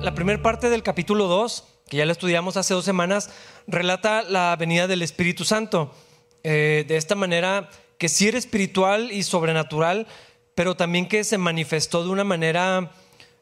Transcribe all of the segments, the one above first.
La primera parte del capítulo 2, que ya la estudiamos hace dos semanas, relata la venida del Espíritu Santo. Eh, de esta manera, que sí era espiritual y sobrenatural, pero también que se manifestó de una manera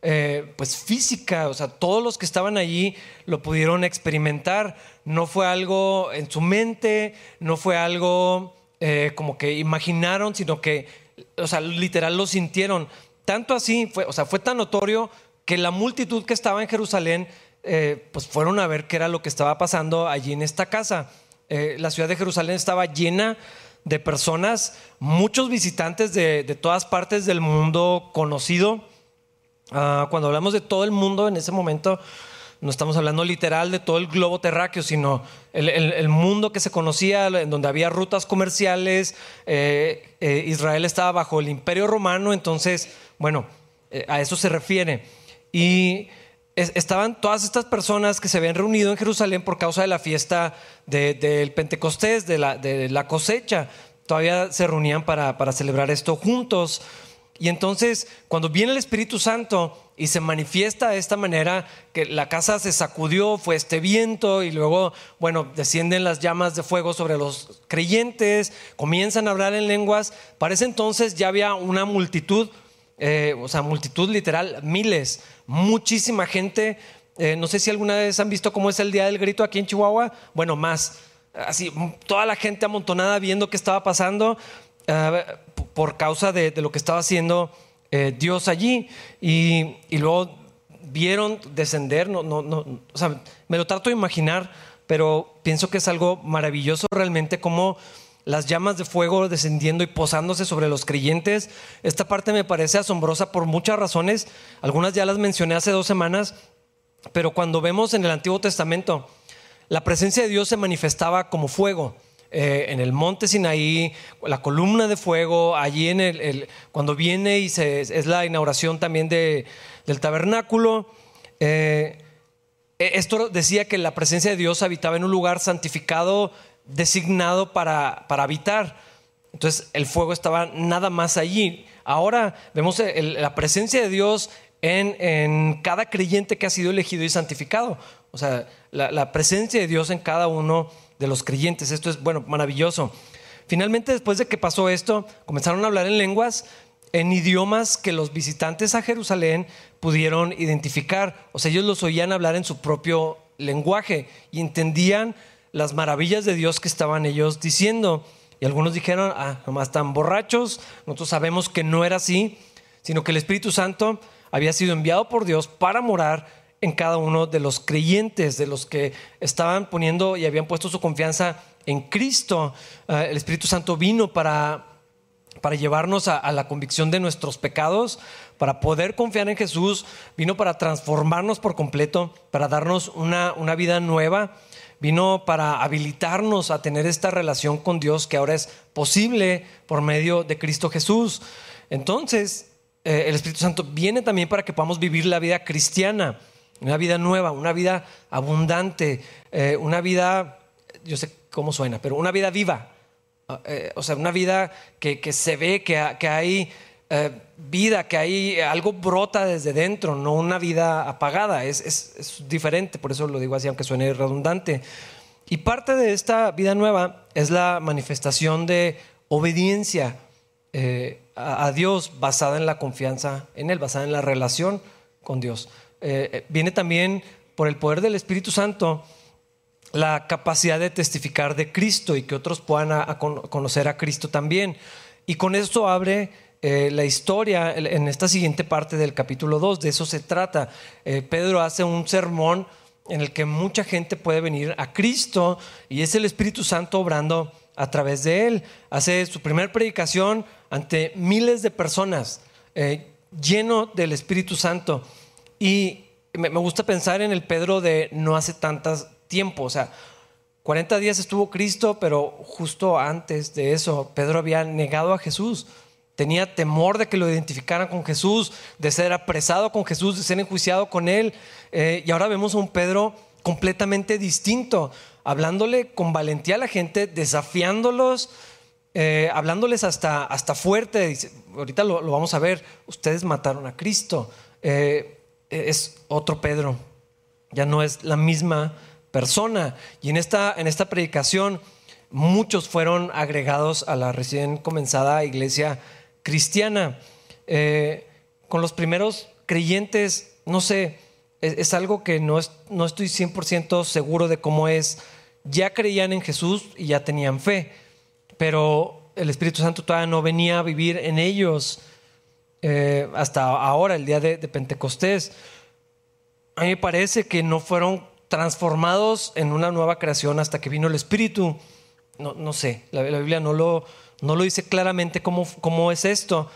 eh, pues física, o sea, todos los que estaban allí lo pudieron experimentar, no fue algo en su mente, no fue algo eh, como que imaginaron, sino que, o sea, literal lo sintieron. Tanto así, fue, o sea, fue tan notorio que la multitud que estaba en Jerusalén, eh, pues fueron a ver qué era lo que estaba pasando allí en esta casa. la ciudad de Jerusalén estaba llena de personas, muchos visitantes de, de todas partes del mundo conocido. Ah, cuando hablamos de todo el mundo en ese momento, no estamos hablando literal de todo el globo terráqueo, sino el, mundo que se conocía, en donde había rutas comerciales. Eh, eh, Israel estaba bajo el imperio romano, entonces, bueno, eh, a eso se refiere. Y estaban todas estas personas que se habían reunido en Jerusalén por causa de la fiesta del Pentecostés, de la, de la, cosecha. Todavía se reunían para, para celebrar esto juntos. Y entonces, cuando viene el Espíritu Santo y se manifiesta de esta manera, que la casa se sacudió, fue este viento y luego, bueno, descienden las llamas de fuego sobre los creyentes, comienzan a hablar en lenguas. Para ese entonces ya había una multitud, eh, o sea, multitud literal, miles, muchísima gente. Eh, no sé si alguna vez han visto cómo es el Día del Grito aquí en Chihuahua. Bueno, más. Así, toda la gente amontonada viendo qué estaba pasando. Eh, por causa de, lo que estaba haciendo eh, Dios allí. Y, luego vieron descender, no, no, no, o sea, me lo trato de imaginar, pero pienso que es algo maravilloso realmente como las llamas de fuego descendiendo y posándose sobre los creyentes. Esta parte me parece asombrosa por muchas razones. Algunas ya las mencioné hace dos semanas, pero cuando vemos en el Antiguo Testamento, la presencia de Dios se manifestaba como fuego. Eh, en el monte Sinaí, la columna de fuego, allí en el, cuando viene y es la inauguración también de, del tabernáculo. Eh, e, esto decía que la presencia de Dios habitaba en un lugar santificado, designado para, para habitar. Entonces el fuego estaba nada más allí. Ahora vemos la presencia de Dios en, en, cada creyente que ha sido elegido y santificado. O sea, la, la presencia de Dios en cada uno de los creyentes. Esto es, bueno, maravilloso. Finalmente, después de que pasó esto, comenzaron a hablar en lenguas, en idiomas que los visitantes a Jerusalén pudieron identificar. O sea, ellos los oían hablar en su propio lenguaje y entendían las maravillas de Dios que estaban ellos diciendo. Y algunos dijeron, ah, nomás están borrachos. Nosotros sabemos que no era así, sino que el Espíritu Santo había sido enviado por Dios para morar en cada uno de los creyentes, de los que estaban poniendo y habían puesto su confianza en Cristo. Eh, el Espíritu Santo vino para, para llevarnos a, la convicción de nuestros pecados, para poder confiar en Jesús, vino para transformarnos por completo, para darnos una, una vida nueva, vino para habilitarnos a tener esta relación con Dios que ahora es posible por medio de Cristo Jesús. Entonces, eh, el Espíritu Santo viene también para que podamos vivir la vida cristiana una vida nueva, una vida abundante, eh, una vida, yo sé cómo suena, pero una vida viva. Eh, o sea, una vida que, se ve que, hay eh, vida, que hay algo brota desde dentro, no una vida apagada. Es, es, diferente, por eso lo digo así, aunque suene redundante. Y parte de esta vida nueva es la manifestación de obediencia a Dios basada en la confianza en Él, basada en la relación con Dios. Eh, eh, viene también por el poder del Espíritu Santo la capacidad de testificar de Cristo y que otros puedan conocer a Cristo también. Y con esto abre eh, la historia en esta siguiente parte del capítulo 2, de eso se trata. Pedro hace un sermón en el que mucha gente puede venir a Cristo y es el Espíritu Santo obrando a través de él. Hace su primera predicación ante miles de personas, lleno del Espíritu Santo. Y me, gusta pensar en el Pedro de no hace tantas tiempo, o sea, 40 días estuvo Cristo, pero justo antes de eso, Pedro había negado a Jesús. Tenía temor de que lo identificaran con Jesús, de ser apresado con Jesús, de ser enjuiciado con él. Eh, y ahora vemos a un Pedro completamente distinto, hablándole con valentía a la gente, desafiándolos, eh, hablándoles hasta, hasta fuerte. ahorita lo, vamos a ver, ustedes mataron a Cristo. Eh, es otro Pedro, ya no es la misma persona. Y en esta, en esta predicación muchos fueron agregados a la recién comenzada iglesia cristiana. Eh, con los primeros creyentes, no sé, es, algo que no, no estoy 100% seguro de cómo es. Ya creían en Jesús y ya tenían fe, pero el Espíritu Santo todavía no venía a vivir en ellos eh, hasta ahora, el día de, Pentecostés. A mí me parece que no fueron transformados en una nueva creación hasta que vino el Espíritu. No, no sé, la, Biblia no lo, no lo dice claramente cómo, cómo es esto,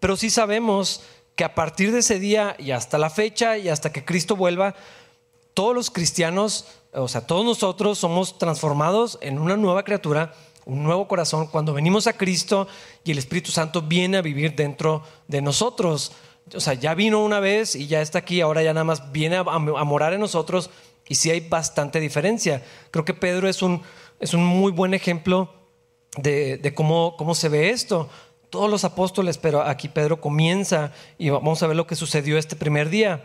pero sí sabemos que a partir de ese día y hasta la fecha y hasta que Cristo vuelva, todos los cristianos, o sea, todos nosotros somos transformados en una nueva criatura, un nuevo corazón, cuando venimos a Cristo y el Espíritu Santo viene a vivir dentro de nosotros. O sea, ya vino una vez y ya está aquí, ahora ya nada más viene a, morar en nosotros y sí hay bastante diferencia. Creo que Pedro es un, es un muy buen ejemplo de, cómo, cómo se ve esto todos los apóstoles, pero aquí Pedro comienza y vamos a ver lo que sucedió este primer día.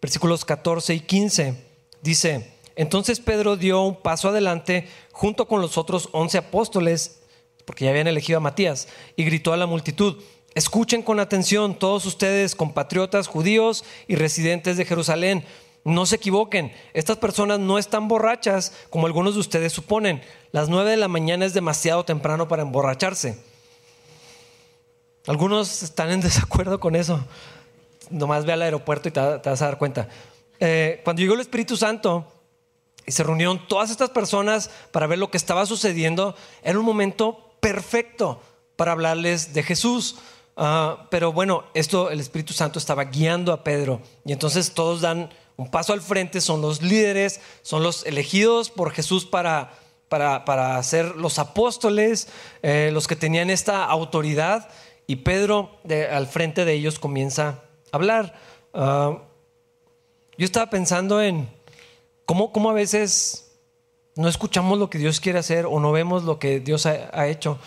Versículos 14 y 15 dice, entonces Pedro dio un paso adelante junto con los otros once apóstoles, porque ya habían elegido a Matías, y gritó a la multitud, escuchen con atención todos ustedes, compatriotas judíos y residentes de Jerusalén. No se equivoquen, estas personas no están borrachas como algunos de ustedes suponen. Las nueve de la mañana es demasiado temprano para emborracharse. Algunos están en desacuerdo con eso. Nomás ve al aeropuerto y te, vas a dar cuenta. Eh, cuando llegó el Espíritu Santo y se reunieron todas estas personas para ver lo que estaba sucediendo, era un momento perfecto para hablarles de Jesús. Ah, pero bueno, esto el Espíritu Santo estaba guiando a Pedro y entonces todos dan un paso al frente, son los líderes, son los elegidos por Jesús para, para, ser los apóstoles, eh, los que tenían esta autoridad y Pedro al frente de ellos comienza a hablar. Ah, yo estaba pensando en cómo, cómo, a veces no escuchamos lo que Dios quiere hacer o no vemos lo que Dios ha, hecho.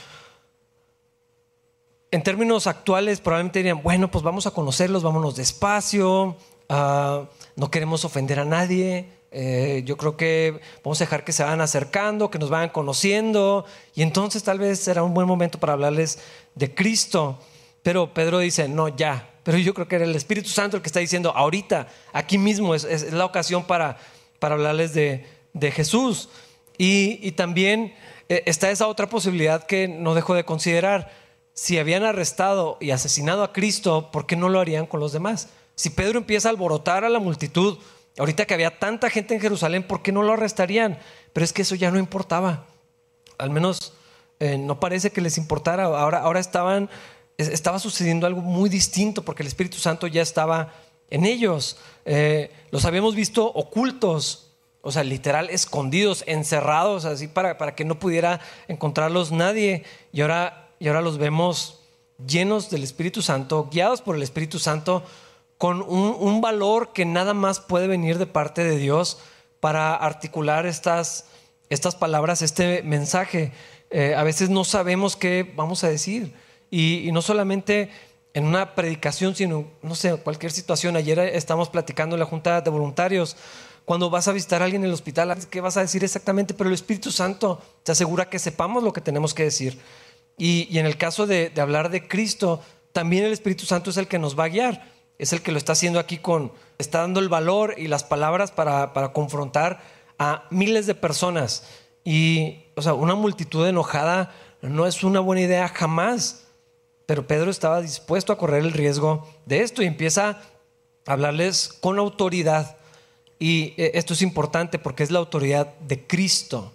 En términos actuales probablemente dirían, bueno, pues vamos a conocerlos, vámonos despacio, ah, no queremos ofender a nadie, eh, yo creo que vamos a dejar que se vayan acercando, que nos vayan conociendo, y entonces tal vez será un buen momento para hablarles de Cristo. Pero Pedro dice, no, ya. Pero yo creo que era el Espíritu Santo el que está diciendo, ahorita, aquí mismo es, la ocasión para, para hablarles de, Jesús. Y, también eh, está esa otra posibilidad que no dejo de considerar. Si habían arrestado y asesinado a Cristo, ¿por qué no lo harían con los demás? Si Pedro empieza a alborotar a la multitud, Ahorita que había tanta gente en Jerusalén, ¿por qué no lo arrestarían? Pero es que eso ya no importaba. Al menos eh, no parece que les importara. Ahora, ahora estaban, estaba sucediendo algo muy distinto porque el Espíritu Santo ya estaba en ellos. Eh, los habíamos visto ocultos, o sea, literal, escondidos, encerrados, así para, para que no pudiera encontrarlos nadie. Y ahora, y ahora los vemos llenos del Espíritu Santo, guiados por el Espíritu Santo con un, valor que nada más puede venir de parte de Dios para articular estas, estas palabras, este mensaje. Eh, a veces no sabemos qué vamos a decir. Y, no solamente en una predicación, sino, no sé, cualquier situación. Ayer estamos platicando en la Junta de Voluntarios. Cuando vas a visitar a alguien en el hospital, ¿qué vas a decir exactamente? Pero el Espíritu Santo te asegura que sepamos lo que tenemos que decir. Y, en el caso de hablar de Cristo, también el Espíritu Santo es el que nos va a guiar es el que lo está haciendo aquí con, está dando el valor y las palabras para, confrontar a miles de personas. Y, o sea, una multitud enojada no es una buena idea jamás. Pero Pedro estaba dispuesto a correr el riesgo de esto y empieza a hablarles con autoridad. Y eh, esto es importante porque es la autoridad de Cristo.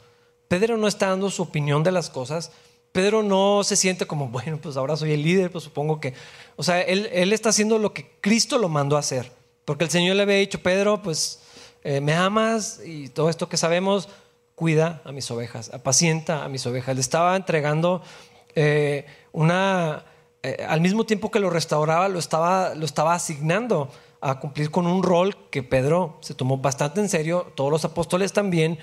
Pedro no está dando su opinión de las cosas, Pedro no se siente como, bueno, pues ahora soy el líder, pues supongo que, o sea, él, está haciendo lo que Cristo lo mandó a hacer, porque el Señor le había dicho, Pedro, pues eh, me amas y todo esto que sabemos, cuida a mis ovejas, apacienta a mis ovejas. Le estaba entregando eh, una, eh, al mismo tiempo que lo restauraba, lo estaba, lo estaba asignando a cumplir con un rol que Pedro se tomó bastante en serio, todos los apóstoles también,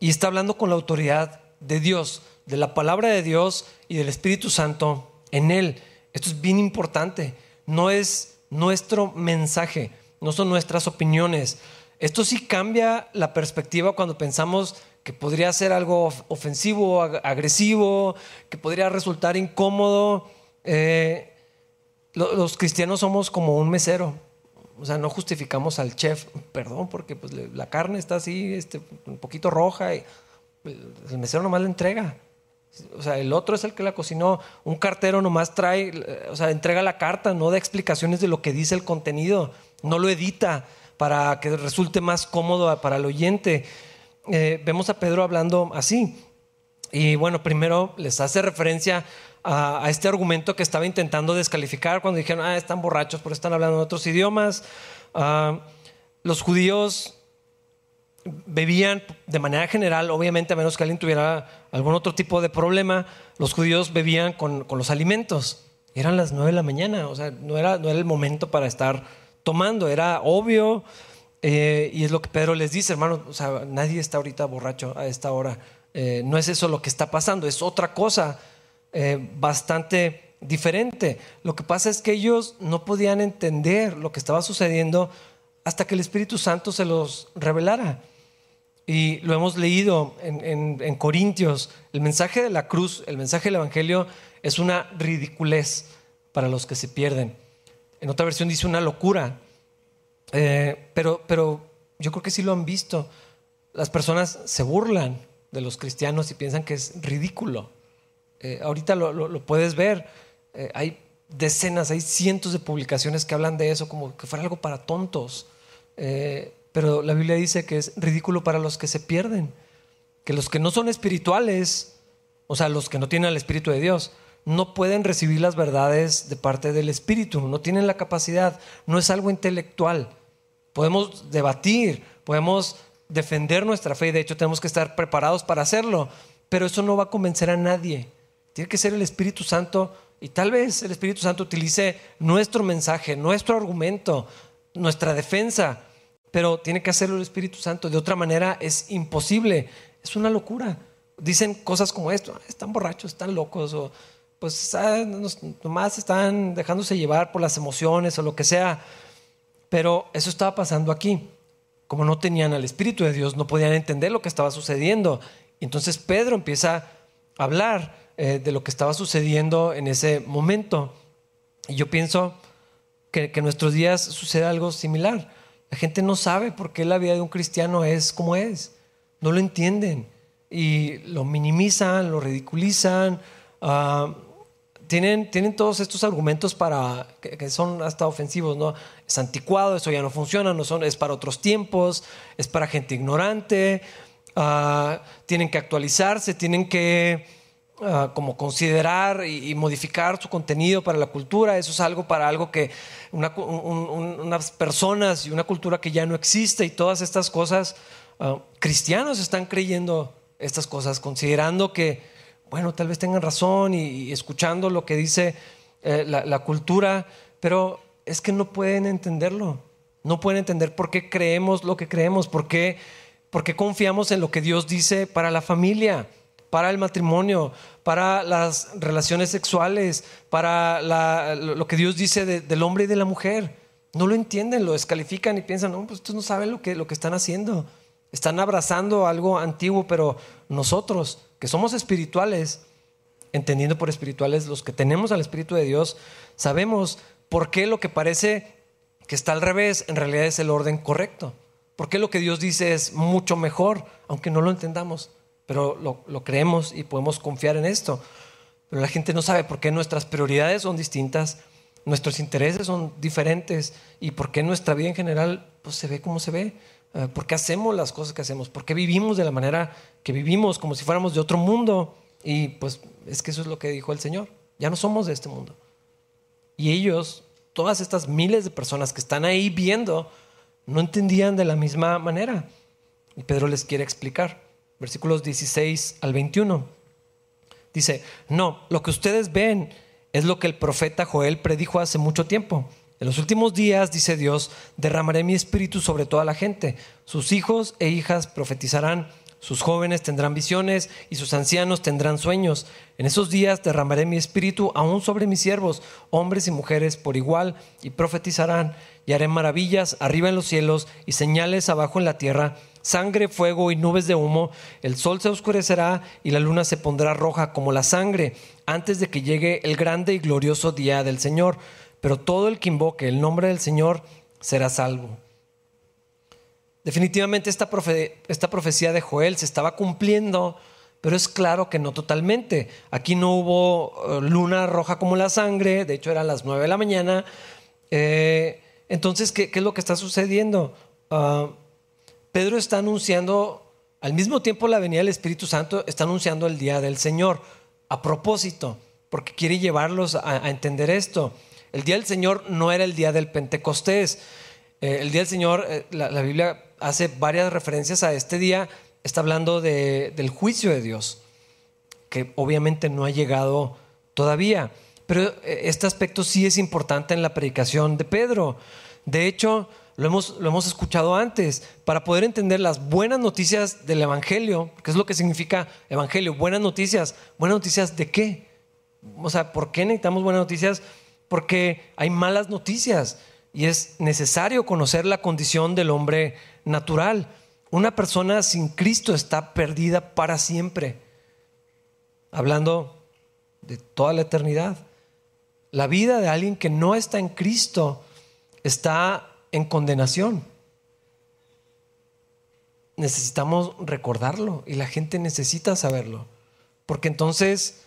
y está hablando con la autoridad de Dios de la palabra de Dios y del Espíritu Santo en Él. Esto es bien importante. No es nuestro mensaje, no son nuestras opiniones. Esto sí cambia la perspectiva cuando pensamos que podría ser algo ofensivo, agresivo, que podría resultar incómodo. Eh, los cristianos somos como un mesero. O sea, no justificamos al chef, perdón, porque pues, la carne está así, este, un poquito roja, y el mesero nomás la entrega. O sea, el otro es el que la cocinó. Un cartero nomás trae, o sea, entrega la carta, no da explicaciones de lo que dice el contenido, no lo edita para que resulte más cómodo para el oyente. Eh, vemos a Pedro hablando así. Y bueno, primero les hace referencia a, este argumento que estaba intentando descalificar cuando dijeron, ah, están borrachos porque están hablando en otros idiomas. Ah, los judíos bebían de manera general, obviamente a menos que alguien tuviera algún otro tipo de problema, los judíos bebían con, los alimentos. Eran las nueve de la mañana, o sea, no era, no era el momento para estar tomando, era obvio. Eh, y es lo que Pedro les dice, hermano, o sea, nadie está ahorita borracho a esta hora. Eh, no es eso lo que está pasando, es otra cosa eh, bastante diferente. Lo que pasa es que ellos no podían entender lo que estaba sucediendo hasta que el Espíritu Santo se los revelara. Y lo hemos leído en, Corintios. El mensaje de la cruz, el mensaje del Evangelio es una ridiculez para los que se pierden. En otra versión dice una locura. Eh, pero, pero yo creo que sí lo han visto. Las personas se burlan de los cristianos y piensan que es ridículo. Eh, ahorita lo, puedes ver. Eh, hay decenas, hay cientos de publicaciones que hablan de eso como que fuera algo para tontos. Pero la Biblia dice que es ridículo para los que se pierden, que los que no son espirituales, o sea, los que no tienen el Espíritu de Dios, no pueden recibir las verdades de parte del Espíritu, no tienen la capacidad, no es algo intelectual. Podemos debatir, podemos defender nuestra fe, de hecho tenemos que estar preparados para hacerlo, pero eso no va a convencer a nadie. Tiene que ser el Espíritu Santo y tal vez el Espíritu Santo utilice nuestro mensaje, nuestro argumento, nuestra defensa pero tiene que hacerlo el Espíritu Santo. De otra manera es imposible. Es una locura. Dicen cosas como esto, ah, están borrachos, están locos, o pues ah, nomás están dejándose llevar por las emociones o lo que sea. Pero eso estaba pasando aquí. Como no tenían al Espíritu de Dios, no podían entender lo que estaba sucediendo. Entonces Pedro empieza a hablar eh, de lo que estaba sucediendo en ese momento. Y yo pienso que, que en nuestros días sucede algo similar. La gente no sabe por qué la vida de un cristiano es como es. No lo entienden y lo minimizan, lo ridiculizan. Ah, tienen, tienen todos estos argumentos para que, son hasta ofensivos, ¿no? Es anticuado, eso ya no funciona, no son, es para otros tiempos, es para gente ignorante, ah, tienen que actualizarse, tienen que Ah, como considerar y, modificar su contenido para la cultura. Eso es algo para algo que unas personas y una cultura que ya no existe y todas estas cosas, ah, cristianos están creyendo estas cosas, considerando que, bueno, tal vez tengan razón y, escuchando lo que dice eh, la, cultura, pero es que no pueden entenderlo. No pueden entender por qué creemos lo que creemos, por qué, por qué confiamos en lo que Dios dice para la familia para el matrimonio, para las relaciones sexuales, para lo que Dios dice del hombre y de la mujer. No lo entienden, lo descalifican y piensan, no, pues estos no saben lo que, lo que están haciendo. Están abrazando algo antiguo, pero nosotros, que somos espirituales, entendiendo por espirituales los que tenemos al Espíritu de Dios, sabemos por qué lo que parece que está al revés en realidad es el orden correcto. ¿Por qué lo que Dios dice es mucho mejor, aunque no lo entendamos? Pero lo, creemos y podemos confiar en esto. Pero la gente no sabe por qué nuestras prioridades son distintas, nuestros intereses son diferentes y por qué nuestra vida en general pues, se ve como se ve. Eh, ¿Por qué hacemos las cosas que hacemos? ¿Por qué vivimos de la manera que vivimos, como si fuéramos de otro mundo? Y pues es que eso es lo que dijo el Señor. Ya no somos de este mundo. Y ellos, todas estas miles de personas que están ahí viendo, no entendían de la misma manera. Y Pedro les quiere explicar versículos 16 al 21. Dice, no, lo que ustedes ven es lo que el profeta Joel predijo hace mucho tiempo. En los últimos días, dice Dios, derramaré mi espíritu sobre toda la gente. Sus hijos e hijas profetizarán, sus jóvenes tendrán visiones y sus ancianos tendrán sueños. En esos días derramaré mi espíritu aún sobre mis siervos, hombres y mujeres por igual, y profetizarán, y haré maravillas arriba en los cielos y señales abajo en la tierra, sangre, fuego y nubes de humo. El sol se oscurecerá y la luna se pondrá roja como la sangre, antes de que llegue el grande y glorioso día del Señor. Pero todo el que invoque el nombre del Señor será salvo. Definitivamente esta, profecía de Joel se estaba cumpliendo, pero es claro que no totalmente. Aquí no hubo eh, luna roja como la sangre, de hecho eran las nueve de la mañana. Eh, entonces, ¿qué, es lo que está sucediendo? Ah, Pedro está anunciando, al mismo tiempo la venida del Espíritu Santo, está anunciando el día del Señor, a propósito, porque quiere llevarlos a entender esto. El día del Señor no era el día del Pentecostés. Eh, el día del Señor, eh, la, Biblia hace varias referencias a este día, está hablando del juicio de Dios, que obviamente no ha llegado todavía. Pero eh, este aspecto sí es importante en la predicación de Pedro. De hecho, lo hemos, lo hemos escuchado antes, para poder entender las buenas noticias del Evangelio, que es lo que significa Evangelio, buenas noticias. ¿Buenas noticias de qué? O sea, ¿por qué necesitamos buenas noticias? Porque hay malas noticias y es necesario conocer la condición del hombre natural. Una persona sin Cristo está perdida para siempre. Hablando de toda la eternidad. La vida de alguien que no está en Cristo está en condenación. Necesitamos recordarlo y la gente necesita saberlo. Porque entonces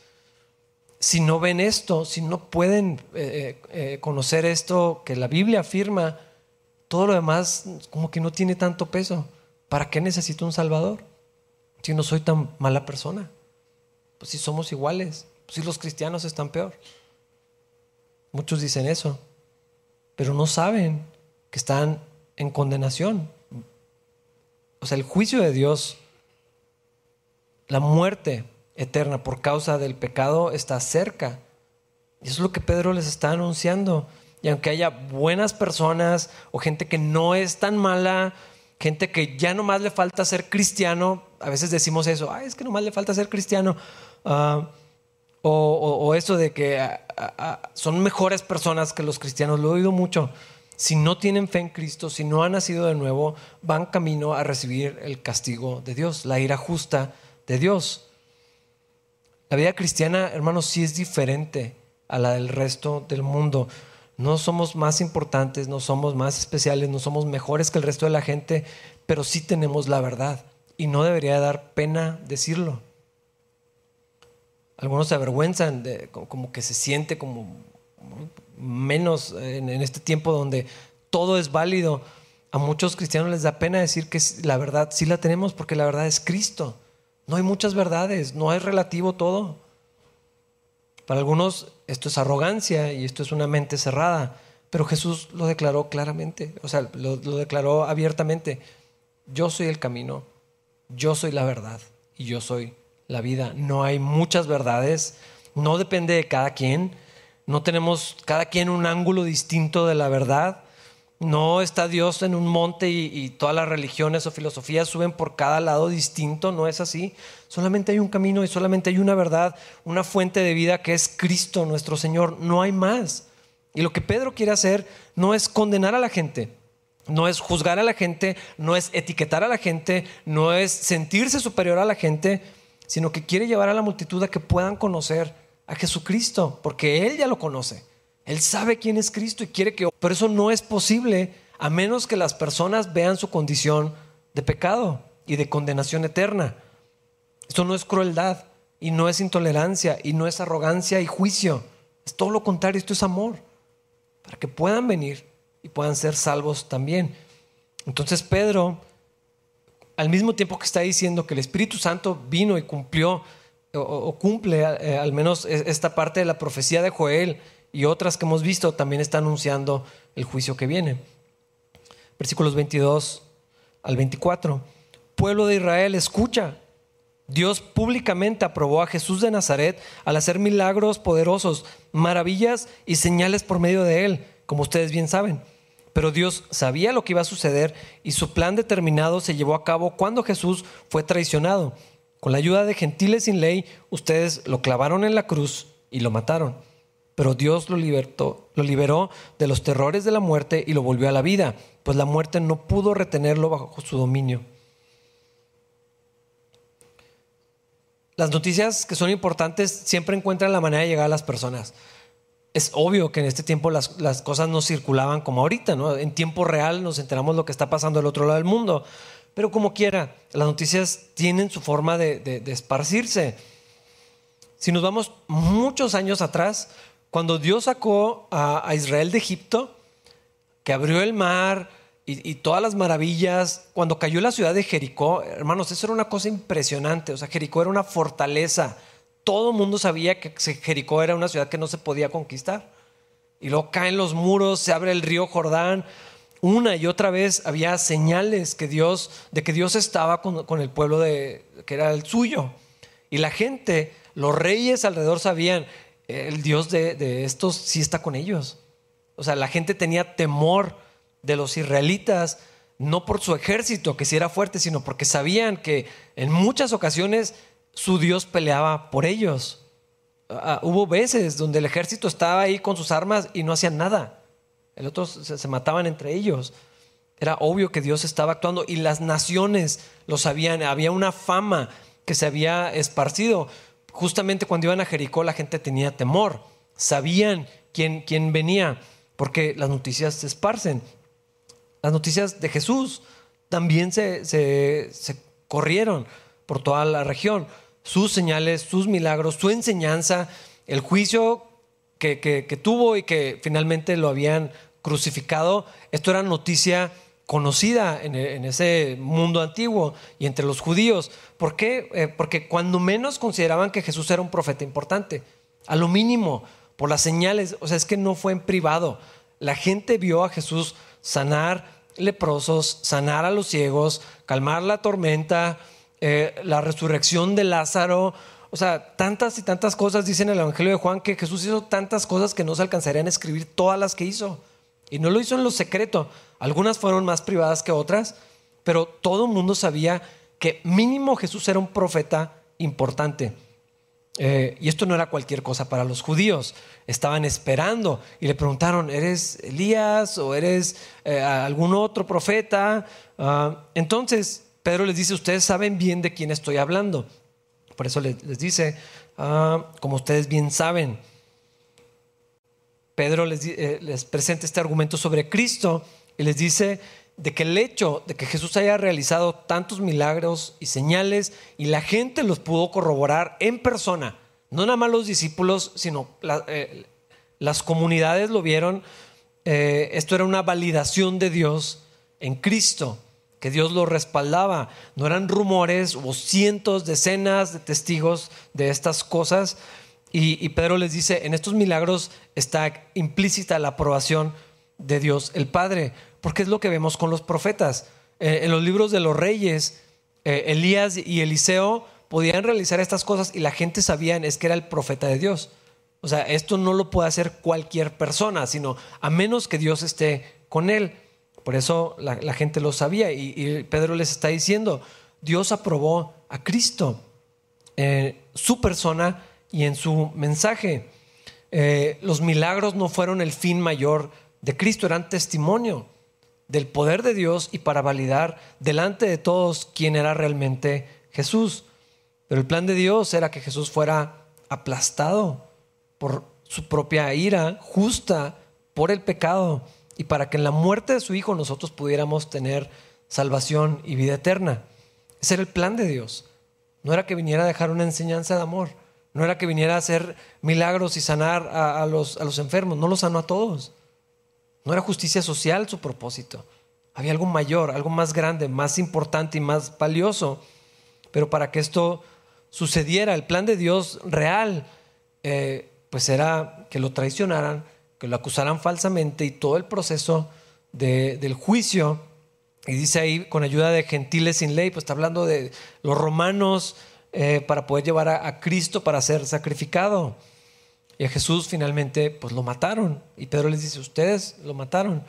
si no ven esto, si no pueden eh, eh, conocer esto que la Biblia afirma, todo lo demás como que no tiene tanto peso. ¿Para qué necesito un Salvador? Si no soy tan mala persona. Pues si somos iguales, si los cristianos están peor. Muchos dicen eso, pero no saben que están en condenación. O sea, el juicio de Dios, la muerte, eterna por causa del pecado está cerca. Y eso es lo que Pedro les está anunciando. Y aunque haya buenas personas o gente que no es tan mala, gente que ya nomás le falta ser cristiano, a veces decimos eso, Ay, es que nomás le falta ser cristiano. Ah, o, eso de que ah, ah, son mejores personas que los cristianos, lo he oído mucho. Si no tienen fe en Cristo, si no han nacido de nuevo, van camino a recibir el castigo de Dios, la ira justa de Dios. La vida cristiana, hermanos, sí es diferente a la del resto del mundo. No somos más importantes, no somos más especiales, no somos mejores que el resto de la gente, pero sí tenemos la verdad y no debería dar pena decirlo. Algunos se avergüenzan, de, como que se siente como menos en, en este tiempo donde todo es válido. A muchos cristianos les da pena decir que la verdad sí la tenemos porque la verdad es Cristo. No hay muchas verdades, no es relativo todo. Para algunos esto es arrogancia y esto es una mente cerrada, pero Jesús lo declaró claramente, o sea, lo, declaró abiertamente. Yo soy el camino, yo soy la verdad y yo soy la vida. No hay muchas verdades, no depende de cada quien, no tenemos cada quien un ángulo distinto de la verdad. No está Dios en un monte y, todas las religiones o filosofías suben por cada lado distinto, no es así. Solamente hay un camino y solamente hay una verdad, una fuente de vida que es Cristo nuestro Señor, no hay más. Y lo que Pedro quiere hacer no es condenar a la gente, no es juzgar a la gente, no es etiquetar a la gente, no es sentirse superior a la gente, sino que quiere llevar a la multitud a que puedan conocer a Jesucristo, porque Él ya lo conoce. Él sabe quién es Cristo y quiere que... Pero eso no es posible a menos que las personas vean su condición de pecado y de condenación eterna. Esto no es crueldad y no es intolerancia y no es arrogancia y juicio. Es todo lo contrario, esto es amor. Para que puedan venir y puedan ser salvos también. Entonces Pedro, al mismo tiempo que está diciendo que el Espíritu Santo vino y cumplió o, cumple eh, al menos esta parte de la profecía de Joel, y otras que hemos visto también está anunciando el juicio que viene. Versículos 22 al 24. Pueblo de Israel, escucha. Dios públicamente aprobó a Jesús de Nazaret al hacer milagros poderosos, maravillas y señales por medio de él, como ustedes bien saben. Pero Dios sabía lo que iba a suceder y su plan determinado se llevó a cabo cuando Jesús fue traicionado. Con la ayuda de gentiles sin ley, ustedes lo clavaron en la cruz y lo mataron. Pero Dios lo, libertó, lo liberó de los terrores de la muerte y lo volvió a la vida, pues la muerte no pudo retenerlo bajo su dominio. Las noticias que son importantes siempre encuentran la manera de llegar a las personas. Es obvio que en este tiempo las, cosas no circulaban como ahorita, ¿no? En tiempo real nos enteramos lo que está pasando al otro lado del mundo. Pero como quiera, las noticias tienen su forma de, esparcirse. Si nos vamos muchos años atrás, cuando Dios sacó a, Israel de Egipto, que abrió el mar y, todas las maravillas, cuando cayó la ciudad de Jericó, hermanos, eso era una cosa impresionante. O sea, Jericó era una fortaleza. Todo el mundo sabía que Jericó era una ciudad que no se podía conquistar. Y luego caen los muros, se abre el río Jordán una y otra vez había señales que Dios, de que Dios estaba con, el pueblo de, que era el suyo. Y la gente, los reyes alrededor sabían, el Dios de, estos sí está con ellos. O sea, la gente tenía temor de los israelitas, no por su ejército, que sí era fuerte, sino porque sabían que en muchas ocasiones su Dios peleaba por ellos. Ah, hubo veces donde el ejército estaba ahí con sus armas y no hacían nada el otro se, mataban entre ellos. Era obvio que Dios estaba actuando y las naciones lo sabían. Había una fama que se había esparcido. Justamente cuando iban a Jericó la gente tenía temor. Sabían quién, quién venía porque las noticias se esparcen. Las noticias de Jesús también se, se, corrieron por toda la región. Sus señales, sus milagros, su enseñanza, el juicio que, que, tuvo y que finalmente lo habían crucificado, esto era noticia conocida en, ese mundo antiguo y entre los judíos. ¿Por qué? Eh, porque cuando menos consideraban que Jesús era un profeta importante, a lo mínimo, por las señales, o sea, es que no fue en privado. La gente vio a Jesús sanar leprosos, sanar a los ciegos, calmar la tormenta, eh, la resurrección de Lázaro. O sea, tantas y tantas cosas dicen en el Evangelio de Juan que Jesús hizo tantas cosas que no se alcanzarían a escribir todas las que hizo. Y no lo hizo en lo secreto. Algunas fueron más privadas que otras, pero todo el mundo sabía que mínimo Jesús era un profeta importante. Eh, y esto no era cualquier cosa para los judíos. Estaban esperando y le preguntaron, ¿eres Elías o eres eh, algún otro profeta? Ah, entonces Pedro les dice, ustedes saben bien de quién estoy hablando. Por eso les, dice, ah, como ustedes bien saben. Pedro eh, les, presenta este argumento sobre Cristo y les dice de que el hecho de que Jesús haya realizado tantos milagros y señales y la gente los pudo corroborar en persona, no nada más los discípulos, sino eh, las comunidades lo vieron, eh, esto era una validación de Dios en Cristo, que Dios lo respaldaba, no eran rumores, hubo cientos, decenas de testigos de estas cosas, y, Pedro les dice, en estos milagros está implícita la aprobación de Dios el Padre, porque es lo que vemos con los profetas. Eh, en los libros de los reyes, eh, Elías y Eliseo podían realizar estas cosas y la gente sabía es que era el profeta de Dios. O sea, esto no lo puede hacer cualquier persona, sino a menos que Dios esté con él. Por eso la, gente lo sabía y, Pedro les está diciendo, Dios aprobó a Cristo. Eh, su persona y en su mensaje. Eh, los milagros no fueron el fin mayor de Cristo, eran testimonio del poder de Dios y para validar delante de todos quién era realmente Jesús. Pero el plan de Dios era que Jesús fuera aplastado por su propia ira justa por el pecado y para que en la muerte de su Hijo nosotros pudiéramos tener salvación y vida eterna. Ese era el plan de Dios. No era que viniera a dejar una enseñanza de amor, no era que viniera a hacer milagros y sanar a, los, a, los, enfermos, no los sanó a todos. No era justicia social su propósito. Había algo mayor, algo más grande, más importante y más valioso. Pero para que esto sucediera, el plan de Dios real, eh, pues era que lo traicionaran, que lo acusaran falsamente y todo el proceso del juicio. Y dice ahí, con ayuda de gentiles sin ley, pues está hablando de los romanos, eh, para poder llevar a, Cristo para ser sacrificado. Y a Jesús finalmente pues lo mataron. Y Pedro les dice, ustedes lo mataron.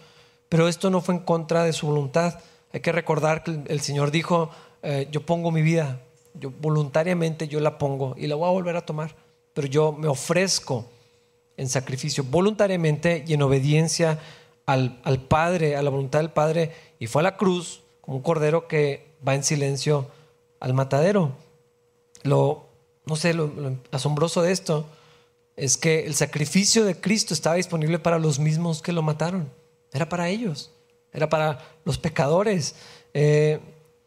pero esto no fue en contra de su voluntad. Hay que recordar que el Señor dijo, eh, yo pongo mi vida, yo voluntariamente yo la pongo y la voy a volver a tomar, pero yo me ofrezco en sacrificio voluntariamente y en obediencia al, al Padre, a la voluntad del Padre, y fue a la cruz como un cordero que va en silencio al matadero. Lo, no sé, lo, asombroso de esto es que el sacrificio de Cristo estaba disponible para los mismos que lo mataron. Era para ellos, era para los pecadores. Eh,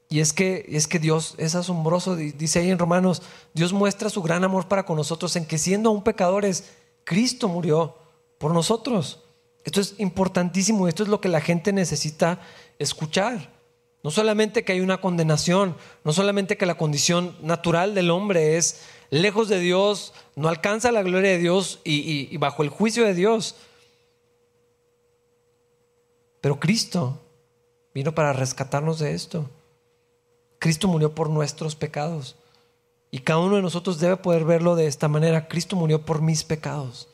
y es que, es que Dios es asombroso, dice ahí en Romanos, Dios muestra su gran amor para con nosotros en que siendo aún pecadores, Cristo murió por nosotros. Esto es importantísimo, esto es lo que la gente necesita escuchar. No solamente que hay una condenación, no solamente que la condición natural del hombre es lejos de Dios, no alcanza la gloria de Dios y, bajo el juicio de Dios. Pero Cristo vino para rescatarnos de esto. Cristo murió por nuestros pecados. Y cada uno de nosotros debe poder verlo de esta manera. Cristo murió por mis pecados.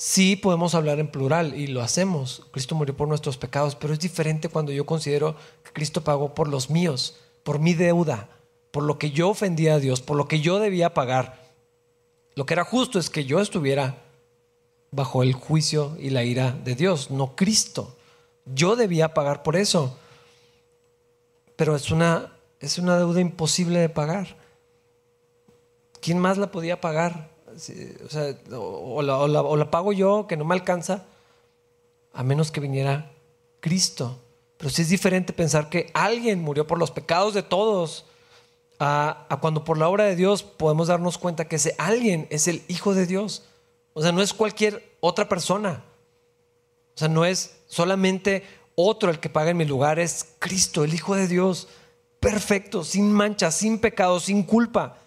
Sí podemos hablar en plural y lo hacemos. Cristo murió por nuestros pecados, pero es diferente cuando yo considero que Cristo pagó por los míos, por mi deuda, por lo que yo ofendía a Dios, por lo que yo debía pagar. Lo que era justo es que yo estuviera bajo el juicio y la ira de Dios, no Cristo. Yo debía pagar por eso. Pero es una, es una deuda imposible de pagar. ¿Quién más la podía pagar? O, sea, o, la, pago yo, que no me alcanza, a menos que viniera Cristo. Pero sí es diferente pensar que alguien murió por los pecados de todos, a, a, cuando por la obra de Dios podemos darnos cuenta que ese alguien es el Hijo de Dios. O sea, no es cualquier otra persona. O sea, no es solamente otro el que paga en mi lugar, es Cristo, el Hijo de Dios, perfecto, sin mancha, sin pecado, sin culpa.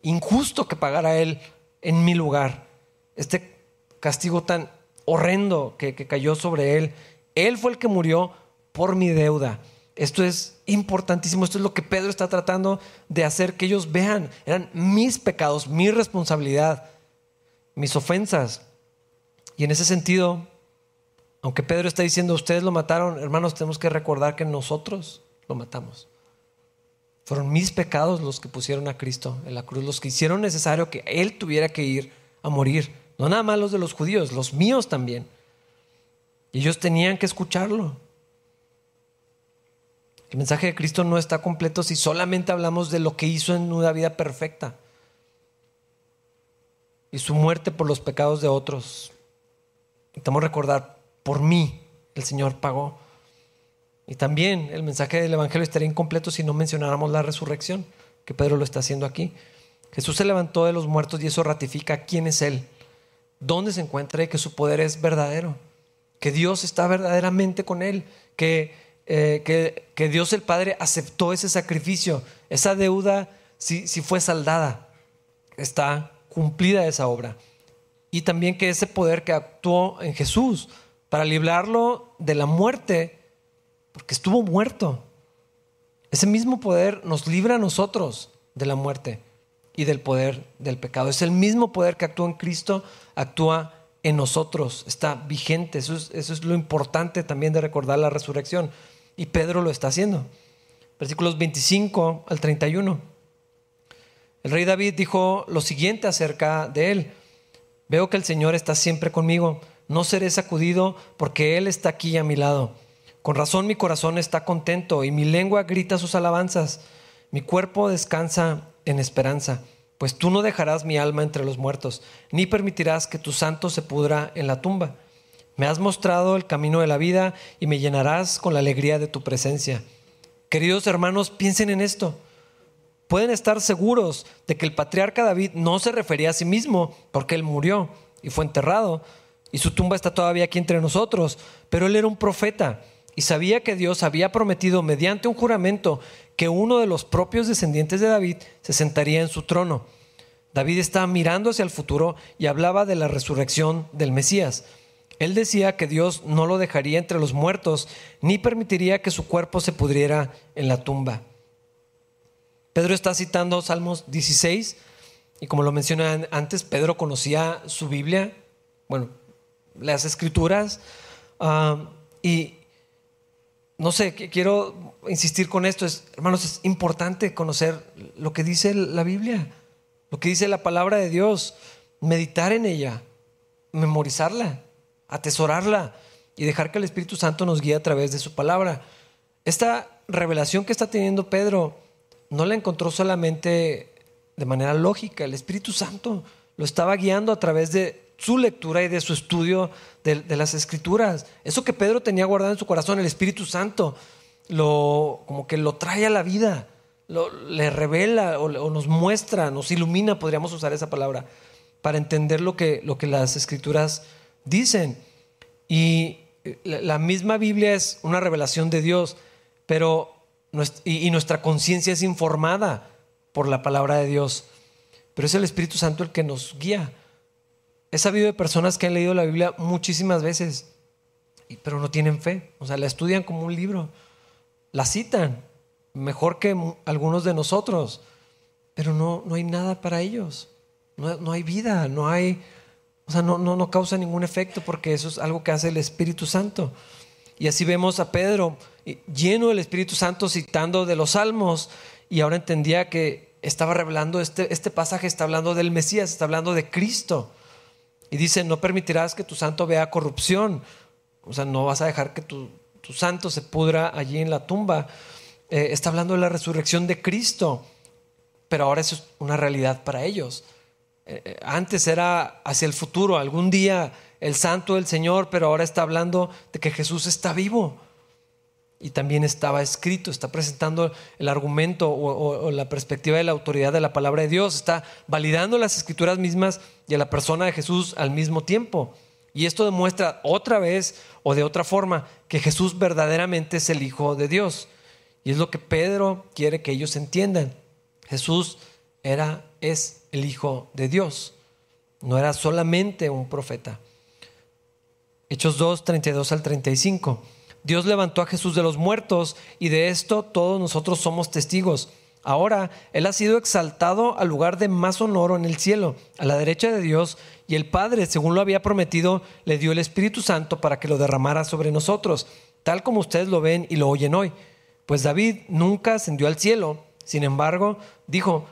Injusto que pagara Él en mi lugar. Este castigo tan horrendo que, cayó sobre él. Él fue el que murió por mi deuda. Esto es importantísimo, esto es lo que Pedro está tratando de hacer que ellos vean. Eran mis pecados, mi responsabilidad, mis ofensas. Y en ese sentido, aunque Pedro está diciendo, ustedes lo mataron, hermanos, tenemos que recordar que nosotros lo matamos. Fueron mis pecados los que pusieron a Cristo en la cruz, los que hicieron necesario que Él tuviera que ir a morir. No nada más los de los judíos, los míos también. Y ellos tenían que escucharlo. El mensaje de Cristo no está completo si solamente hablamos de lo que hizo en una vida perfecta y su muerte por los pecados de otros. Necesitamos recordar, por mí el Señor pagó. Y también el mensaje del Evangelio estaría incompleto si no mencionáramos la resurrección, que Pedro lo está haciendo aquí. Jesús se levantó de los muertos y eso ratifica quién es Él, dónde se encuentra y que su poder es verdadero, que Dios está verdaderamente con Él, que, eh, que, que, Dios el Padre aceptó ese sacrificio, esa deuda, si, si fue saldada, está cumplida esa obra. Y también que ese poder que actuó en Jesús para librarlo de la muerte, porque estuvo muerto. Ese mismo poder nos libra a nosotros de la muerte y del poder del pecado. Es el mismo poder que actúa en Cristo, actúa en nosotros, está vigente. Eso es, eso es lo importante también de recordar la resurrección. Y Pedro lo está haciendo. Versículos 25 al 31. El rey David dijo lo siguiente acerca de él. Veo que el Señor está siempre conmigo. No seré sacudido porque Él está aquí a mi lado. Con razón mi corazón está contento y mi lengua grita sus alabanzas. Mi cuerpo descansa en esperanza, pues tú no dejarás mi alma entre los muertos, ni permitirás que tu santo se pudra en la tumba. Me has mostrado el camino de la vida y me llenarás con la alegría de tu presencia. Queridos hermanos, piensen en esto. Pueden estar seguros de que el patriarca David no se refería a sí mismo porque él murió y fue enterrado y su tumba está todavía aquí entre nosotros, pero él era un profeta y sabía que Dios había prometido mediante un juramento que uno de los propios descendientes de David se sentaría en su trono. David estaba mirando hacia el futuro y hablaba de la resurrección del Mesías. Él decía que Dios no lo dejaría entre los muertos ni permitiría que su cuerpo se pudriera en la tumba. Pedro está citando Salmos 16 y como lo mencioné antes, Pedro conocía su Biblia, bueno, las escrituras, Ah, y no sé, quiero insistir con esto. Es, hermanos, es importante conocer lo que dice la Biblia, lo que dice la palabra de Dios, meditar en ella, memorizarla, atesorarla y dejar que el Espíritu Santo nos guíe a través de su palabra. Esta revelación que está teniendo Pedro no la encontró solamente de manera lógica, el Espíritu Santo lo estaba guiando a través de su lectura y de su estudio de, las escrituras. Eso que Pedro tenía guardado en su corazón, el Espíritu Santo, lo, como que lo trae a la vida, lo, le revela o, nos muestra, nos ilumina, podríamos usar esa palabra, para entender lo que, lo que las escrituras dicen. Y la misma Biblia es una revelación de Dios, pero y nuestra conciencia es informada por la palabra de Dios. Pero es el Espíritu Santo el que nos guía. He sabido de personas que han leído la Biblia muchísimas veces, pero no tienen fe. O sea, la estudian como un libro. La citan mejor que algunos de nosotros, pero no, no hay nada para ellos. No, no hay vida, no hay, o sea, no, no, no causa ningún efecto porque eso es algo que hace el Espíritu Santo. Y así vemos a Pedro lleno del Espíritu Santo citando de los salmos y ahora entendía que estaba revelando, este, este pasaje está hablando del Mesías, está hablando de Cristo. Y dice, no permitirás que tu santo vea corrupción. O sea, no vas a dejar que tu, santo se pudra allí en la tumba. Eh, está hablando de la resurrección de Cristo, pero ahora es una realidad para ellos. Eh, eh, antes era hacia el futuro, algún día el santo del Señor, pero ahora está hablando de que Jesús está vivo. Y también estaba escrito, está presentando el argumento o, la perspectiva de la autoridad de la palabra de Dios, está validando las escrituras mismas y a la persona de Jesús al mismo tiempo. Y esto demuestra otra vez o de otra forma que Jesús verdaderamente es el Hijo de Dios. Y es lo que Pedro quiere que ellos entiendan. Jesús era, es el Hijo de Dios. No era solamente un profeta. Hechos 2, 32 al 35. Dios levantó a Jesús de los muertos y de esto todos nosotros somos testigos. Ahora Él ha sido exaltado al lugar de más honor en el cielo, a la derecha de Dios, y el Padre, según lo había prometido, le dio el Espíritu Santo para que lo derramara sobre nosotros, tal como ustedes lo ven y lo oyen hoy. Pues David nunca ascendió al cielo, sin embargo, dijo,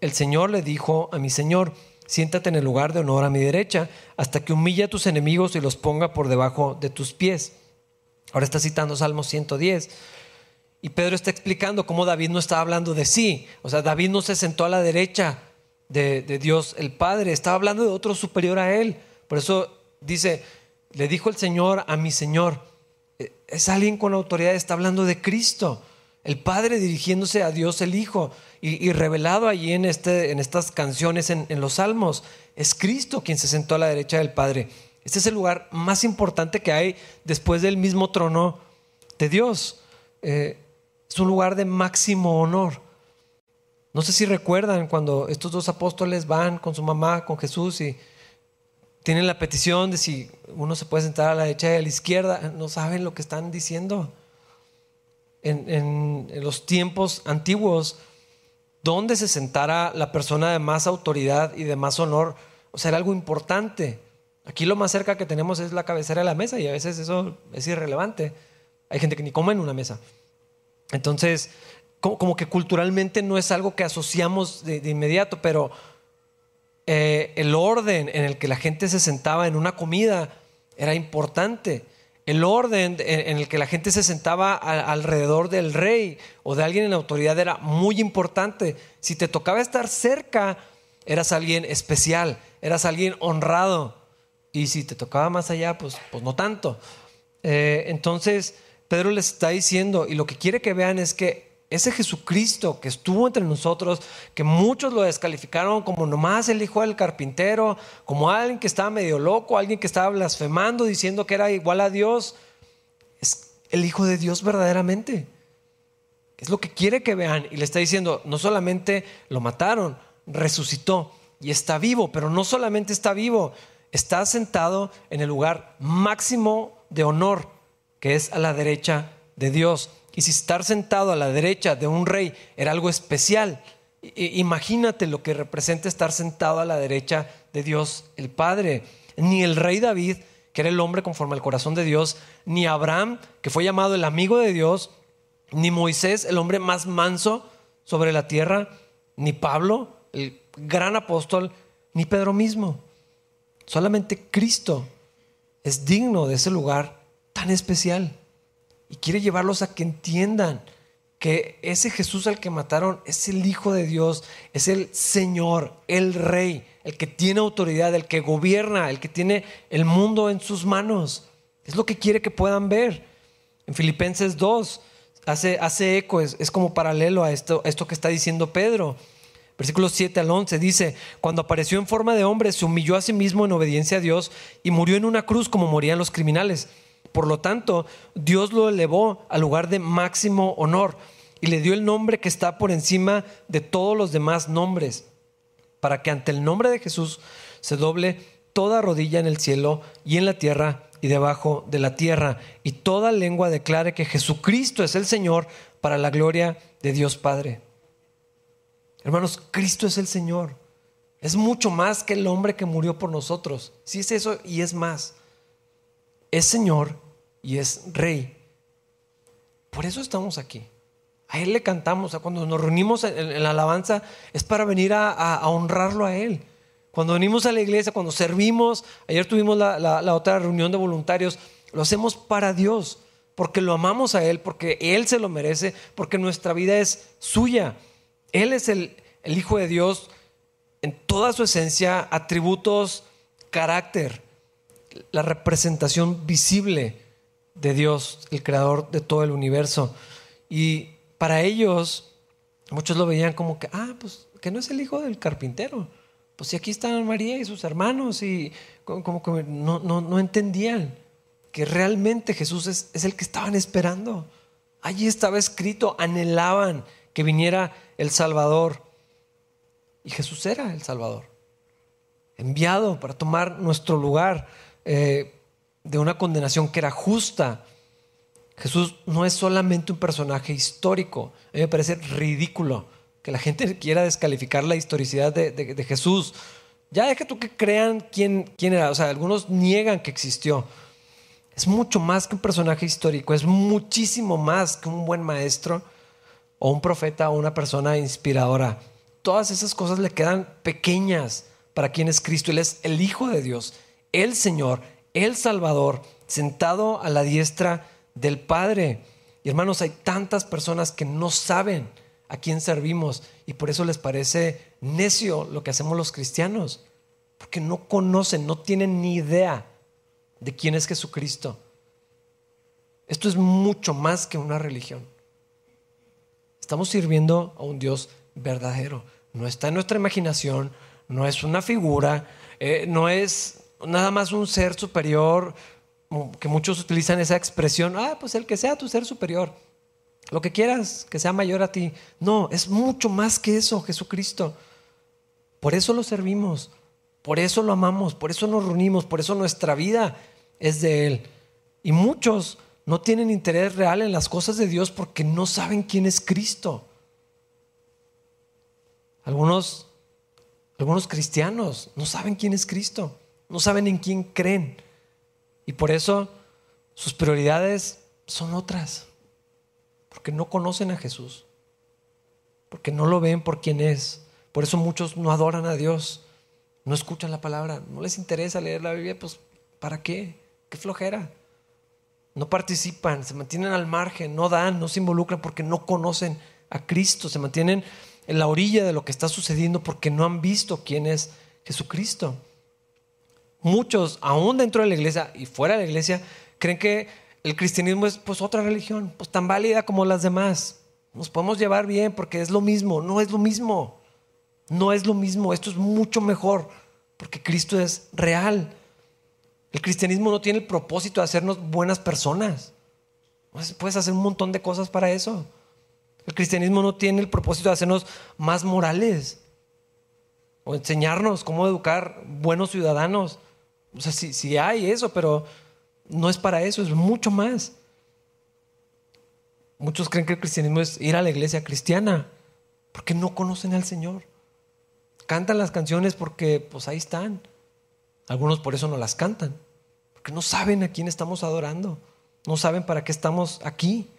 el Señor le dijo a mi Señor, siéntate en el lugar de honor a mi derecha, hasta que humille a tus enemigos y los ponga por debajo de tus pies. Ahora está citando Salmo 110. Y Pedro está explicando cómo David no estaba hablando de sí. O sea, David no se sentó a la derecha de, Dios el Padre, estaba hablando de otro superior a él. Por eso dice, le dijo el Señor a mi Señor. Eh, es alguien con autoridad, está hablando de Cristo. El Padre dirigiéndose a Dios el Hijo. Y, revelado allí en, este, en estas canciones, en los salmos, es Cristo quien se sentó a la derecha del Padre. Este es el lugar más importante que hay después del mismo trono de Dios. Eh, es un lugar de máximo honor. No sé si recuerdan cuando estos dos apóstoles van con su mamá, con Jesús, y tienen la petición de si uno se puede sentar a la derecha y a la izquierda. No saben lo que están diciendo. En, los tiempos antiguos, donde se sentara la persona de más autoridad y de más honor, o sea, era algo importante. Aquí lo más cerca que tenemos es la cabecera de la mesa y a veces eso es irrelevante. Hay gente que ni come en una mesa. Entonces, como, que culturalmente no es algo que asociamos de, inmediato, pero eh, el orden en el que la gente se sentaba en una comida era importante. El orden en el que la gente se sentaba alrededor del rey o de alguien en autoridad era muy importante. Si te tocaba estar cerca, eras alguien especial, eras alguien honrado. Y si te tocaba más allá, pues, pues no tanto. Eh, entonces, Pedro les está diciendo, y lo que quiere que vean es que ese Jesucristo que estuvo entre nosotros, que muchos lo descalificaron como nomás el hijo del carpintero, como alguien que estaba medio loco, alguien que estaba blasfemando, diciendo que era igual a Dios, es el hijo de Dios verdaderamente. Es lo que quiere que vean. Y le está diciendo, no solamente lo mataron, resucitó y está vivo, pero no solamente está vivo, está sentado en el lugar máximo de honor, que es a la derecha de Dios. Y si estar sentado a la derecha de un rey era algo especial, imagínate lo que representa estar sentado a la derecha de Dios el Padre. Ni el rey David, que era el hombre conforme al corazón de Dios, ni Abraham, que fue llamado el amigo de Dios, ni Moisés, el hombre más manso sobre la tierra, ni Pablo, el gran apóstol, ni Pedro mismo. Solamente Cristo es digno de ese lugar tan especial y quiere llevarlos a que entiendan que ese Jesús al que mataron es el Hijo de Dios, es el Señor, el Rey, el que tiene autoridad, el que gobierna, el que tiene el mundo en sus manos. Es lo que quiere que puedan ver. En Filipenses 2 hace, hace eco, es, como paralelo a esto, esto que está diciendo Pedro. Versículos 7 al 11 dice, cuando apareció en forma de hombre, se humilló a sí mismo en obediencia a Dios y murió en una cruz como morían los criminales. Por lo tanto, Dios lo elevó al lugar de máximo honor y le dio el nombre que está por encima de todos los demás nombres, para que ante el nombre de Jesús se doble toda rodilla en el cielo y en la tierra y debajo de la tierra, y toda lengua declare que Jesucristo es el Señor para la gloria de Dios Padre. Hermanos, Cristo es el Señor. Es mucho más que el hombre que murió por nosotros. Sí es eso y es más. Es Señor y es rey. Por eso estamos aquí. A Él le cantamos. Cuando nos reunimos en, la alabanza es para venir a, honrarlo a Él. Cuando venimos a la iglesia, cuando servimos, ayer tuvimos la, otra reunión de voluntarios, lo hacemos para Dios, porque lo amamos a Él, porque Él se lo merece, porque nuestra vida es suya. Él es el, Hijo de Dios en toda su esencia, atributos, carácter, la representación visible de Dios, el creador de todo el universo. Y para ellos, muchos lo veían como que, ah, pues que no es el hijo del carpintero. Pues si aquí están María y sus hermanos y como que no, no, entendían que realmente Jesús es, es, el que estaban esperando. Allí estaba escrito, anhelaban que viniera el Salvador. Y Jesús era el Salvador, enviado para tomar nuestro lugar. Eh, de una condenación que era justa. Jesús no es solamente un personaje histórico. A mí me parece ridículo que la gente quiera descalificar la historicidad de, Jesús. Ya deja tú que crean quién, quién era. O sea, algunos niegan que existió. Es mucho más que un personaje histórico, es muchísimo más que un buen maestro o un profeta o una persona inspiradora. Todas esas cosas le quedan pequeñas para quien es Cristo. Él es el Hijo de Dios, el Señor, el Salvador, sentado a la diestra del Padre. Y hermanos, hay tantas personas que no saben a quién servimos y por eso les parece necio lo que hacemos los cristianos, porque no conocen, no tienen ni idea de quién es Jesucristo. Esto es mucho más que una religión. Estamos sirviendo a un Dios verdadero. No está en nuestra imaginación, no es una figura, eh, no es nada más un ser superior, que muchos utilizan esa expresión, ah, pues el que sea tu ser superior, lo que quieras, que sea mayor a ti. No, es mucho más que eso, Jesucristo. Por eso lo servimos, por eso lo amamos, por eso nos reunimos, por eso nuestra vida es de Él. Y muchos no tienen interés real en las cosas de Dios porque no saben quién es Cristo. Algunos, algunos cristianos no saben quién es Cristo no saben en quién creen. Y por eso sus prioridades son otras. Porque no conocen a Jesús. Porque no lo ven por quién es. Por eso muchos no adoran a Dios. No escuchan la palabra. No les interesa leer la Biblia. Pues, ¿para qué? Qué flojera. No participan, se mantienen al margen, no dan, no se involucran porque no conocen a Cristo. Se mantienen en la orilla de lo que está sucediendo porque no han visto quién es Jesucristo muchos, aún dentro de la iglesia y fuera de la iglesia, creen que el cristianismo es pues otra religión, pues tan válida como las demás. Nos podemos llevar bien porque es lo mismo, no es lo mismo. No es lo mismo, esto es mucho mejor porque Cristo es real. El cristianismo no tiene el propósito de hacernos buenas personas. Puedes hacer un montón de cosas para eso. El cristianismo no tiene el propósito de hacernos más morales o enseñarnos cómo educar buenos ciudadanos. O sea, sí, hay eso, pero no es para eso, es mucho más. Muchos creen que el cristianismo es ir a la iglesia cristiana porque no conocen al Señor. Cantan las canciones porque pues ahí están. Algunos por eso no las cantan, No saben a quién estamos adorando. No saben para qué estamos aquí.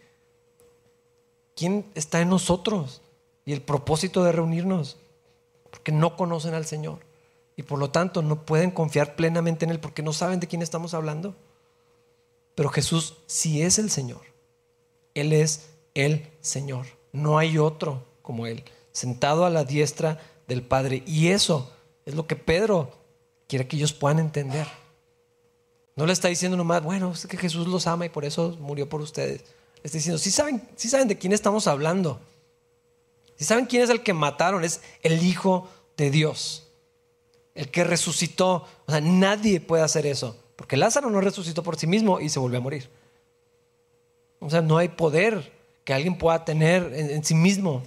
¿Quién está en nosotros? Y el propósito de reunirnos. Porque no conocen al Señor. Y por lo tanto no pueden confiar plenamente en Él porque no saben de quién estamos hablando. Pero Jesús sí es el Señor. Él es el Señor. No hay otro como Él, sentado a la diestra del Padre. Y eso es lo que Pedro quiere que ellos puedan entender. No le está diciendo nomás, bueno, es que Jesús los ama y por eso murió por ustedes. Le está diciendo, si saben, sí saben de quién estamos hablando. Si saben quién es el que mataron, es el Hijo de Dios. El que resucitó. O sea, nadie puede hacer eso. Porque Lázaro no resucitó por sí mismo y se volvió a morir. O sea, no hay poder que alguien pueda tener en, sí mismo.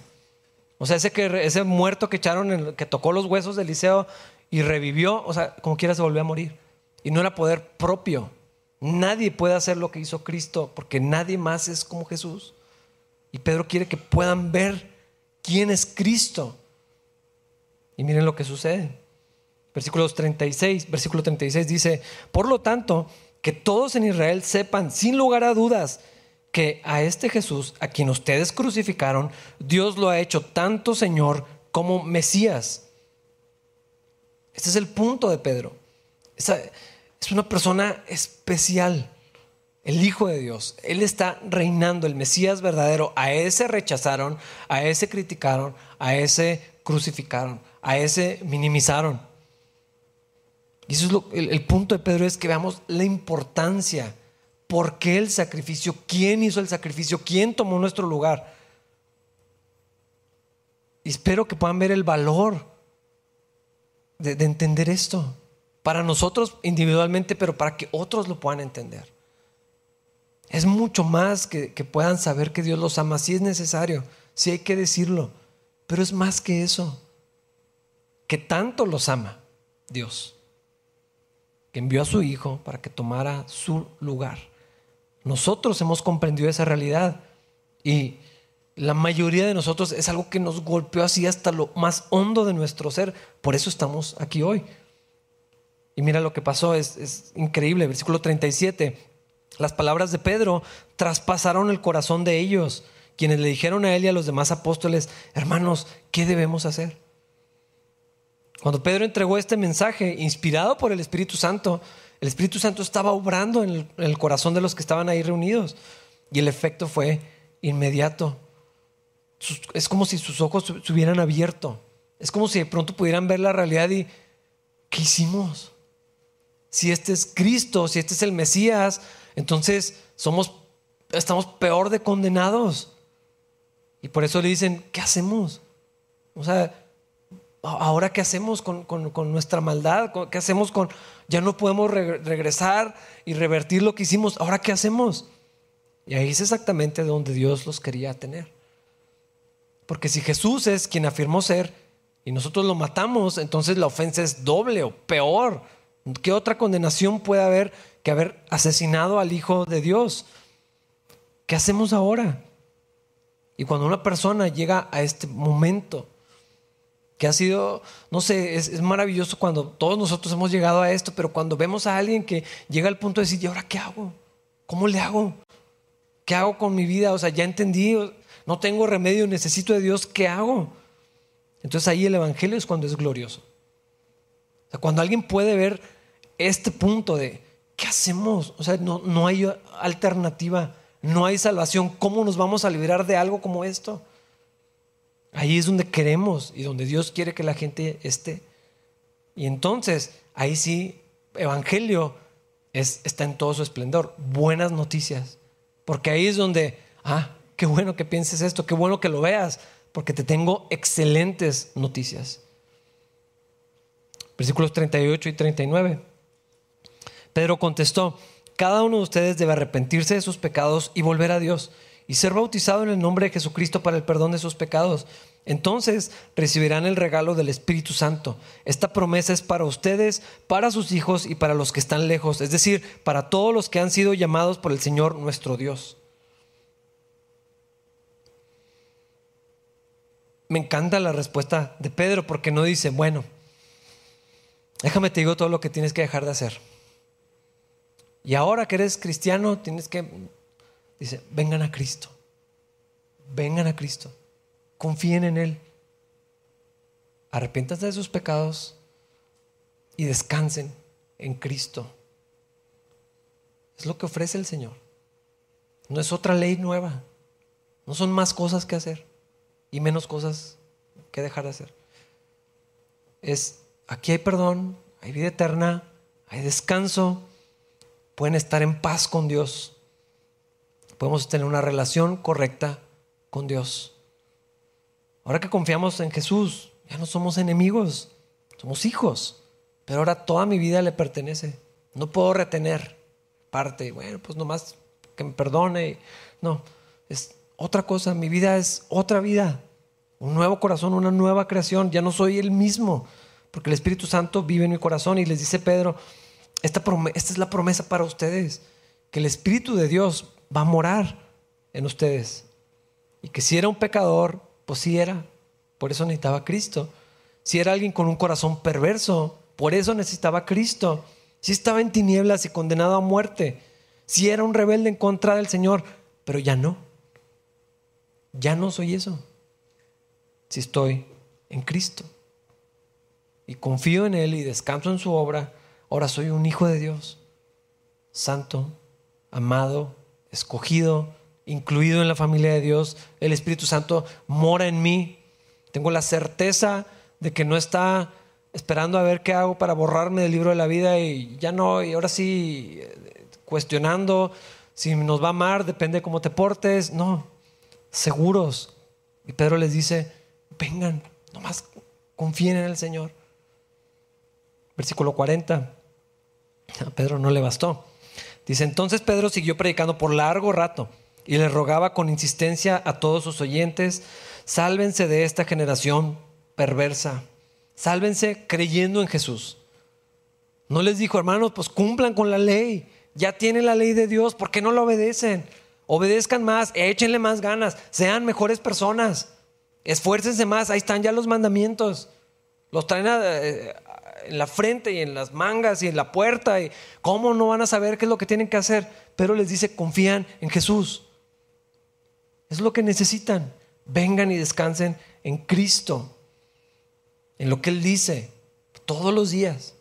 O sea, ese, que, ese muerto que echaron, que tocó los huesos de Eliseo y revivió, o sea, como quiera se volvió a morir. Y no era poder propio. Nadie puede hacer lo que hizo Cristo porque nadie más es como Jesús. Y Pedro quiere que puedan ver quién es Cristo. Y miren lo que sucede. Versículo 36, versículo 36 dice, por lo tanto, que todos en Israel sepan sin lugar a dudas que a este Jesús, a quien ustedes crucificaron, Dios lo ha hecho tanto Señor como Mesías. Este es el punto de Pedro. Es una persona especial, el Hijo de Dios. Él está reinando, el Mesías verdadero. A ese rechazaron, a ese criticaron, a ese crucificaron, a ese minimizaron. Y eso es el, el punto de Pedro es que veamos la importancia. ¿Por qué el sacrificio? ¿Quién hizo el sacrificio? ¿Quién tomó nuestro lugar? Y espero que puedan ver el valor de entender esto para nosotros individualmente, pero para que otros lo puedan entender. Es mucho más que, puedan saber que Dios los ama, si es necesario, si hay que decirlo, pero es más que eso, que tanto los ama Dios, que envió a su Hijo para que tomara su lugar. Nosotros hemos comprendido esa realidad y la mayoría de nosotros es algo que nos golpeó así hasta lo más hondo de nuestro ser. Por eso estamos aquí hoy. Mira lo que pasó, es, increíble. Versículo 37. Las palabras de Pedro traspasaron el corazón de ellos, quienes le dijeron a él y a los demás apóstoles, hermanos, ¿qué debemos hacer? Cuando Pedro entregó este mensaje, inspirado por el Espíritu Santo, el Espíritu Santo estaba obrando en el, corazón de los que estaban ahí reunidos. Y el efecto fue inmediato. Es como si sus ojos se hubieran abierto. Es como si de pronto pudieran ver la realidad y, ¿qué hicimos? Si este es Cristo, si este es el Mesías, entonces somos, estamos peor de condenados. Y por eso le dicen, ¿qué hacemos? O sea, ahora qué hacemos con, nuestra maldad, ¿qué hacemos con, ya no podemos regresar y revertir lo que hicimos, ahora qué hacemos? Y ahí es exactamente donde Dios los quería tener. Porque si Jesús es quien afirmó ser y nosotros lo matamos, entonces la ofensa es doble o peor. ¿Qué otra condenación puede haber que haber asesinado al Hijo de Dios? ¿Qué hacemos ahora? Y cuando una persona llega a este momento, que ha sido, no sé, es, maravilloso cuando todos nosotros hemos llegado a esto, pero cuando vemos a alguien que llega al punto de decir, ¿y ahora qué hago? ¿Cómo le hago? ¿Qué hago con mi vida? O sea, ya entendí, no tengo remedio, necesito de Dios, ¿qué hago? Entonces ahí el Evangelio es cuando es glorioso cuando alguien puede ver este punto de, ¿qué hacemos? O sea, no, no hay alternativa, no hay salvación. ¿Cómo nos vamos a liberar de algo como esto? Ahí es donde queremos y donde Dios quiere que la gente esté. Y entonces, ahí sí, Evangelio es, está en todo su esplendor. Buenas noticias. Porque ahí es donde, ah, qué bueno que pienses esto, qué bueno que lo veas, porque te tengo excelentes noticias versículos 38 y 39. Pedro contestó, cada uno de ustedes debe arrepentirse de sus pecados y volver a Dios y ser bautizado en el nombre de Jesucristo para el perdón de sus pecados. Entonces recibirán el regalo del Espíritu Santo. Esta promesa es para ustedes, para sus hijos y para los que están lejos, es decir, para todos los que han sido llamados por el Señor nuestro Dios. Me encanta la respuesta de Pedro porque no dice, bueno, Déjame te digo todo lo que tienes que dejar de hacer. Y ahora que eres cristiano, tienes que, dice, vengan a Cristo. Vengan a Cristo. Confíen en Él. Arrepiéntanse de sus pecados y descansen en Cristo. Es lo que ofrece el Señor. No es otra ley nueva. No son más cosas que hacer y menos cosas que dejar de hacer. Es, aquí hay perdón, hay vida eterna, hay descanso, pueden estar en paz con Dios. Podemos tener una relación correcta con Dios. Ahora que confiamos en Jesús, ya no somos enemigos, somos hijos. Pero ahora toda mi vida le pertenece. No puedo retener parte. Bueno, pues nomás que me perdone. No, es otra cosa. Mi vida es otra vida. Un nuevo corazón, una nueva creación. Ya no soy el mismo. Porque el Espíritu Santo vive en mi corazón. Y les dice Pedro, esta, es la promesa para ustedes. Que el Espíritu de Dios va a morar en ustedes. Y que si era un pecador, pues sí era. Por eso necesitaba Cristo. Si era alguien con un corazón perverso, por eso necesitaba Cristo. Si estaba en tinieblas y condenado a muerte. Si era un rebelde en contra del Señor, pero ya no. Ya no soy eso. Si estoy en Cristo. Y confío en Él y descanso en su obra, ahora soy un hijo de Dios. Santo, amado, escogido, incluido en la familia de Dios. El Espíritu Santo mora en mí. Tengo la certeza de que no está esperando a ver qué hago para borrarme del libro de la vida y ya no, y ahora sí cuestionando si nos va a amar, depende de cómo te portes. No, seguros. Y Pedro les dice, vengan, nomás confíen en el Señor. Versículo 40. A Pedro no le bastó. Dice, entonces Pedro siguió predicando por largo rato y le rogaba con insistencia a todos sus oyentes, sálvense de esta generación perversa, sálvense creyendo en Jesús. No les dijo, hermanos, pues cumplan con la ley, ya tienen la ley de Dios, ¿por qué no la obedecen? Obedezcan más, échenle más ganas, sean mejores personas, esfuércense más, ahí están ya los mandamientos, los traen eh, en la frente y en las mangas y en la puerta, y cómo no van a saber qué es lo que tienen que hacer, pero les dice, confían en Jesús. Es lo que necesitan. Vengan y descansen en Cristo, en lo que Él dice, todos los días.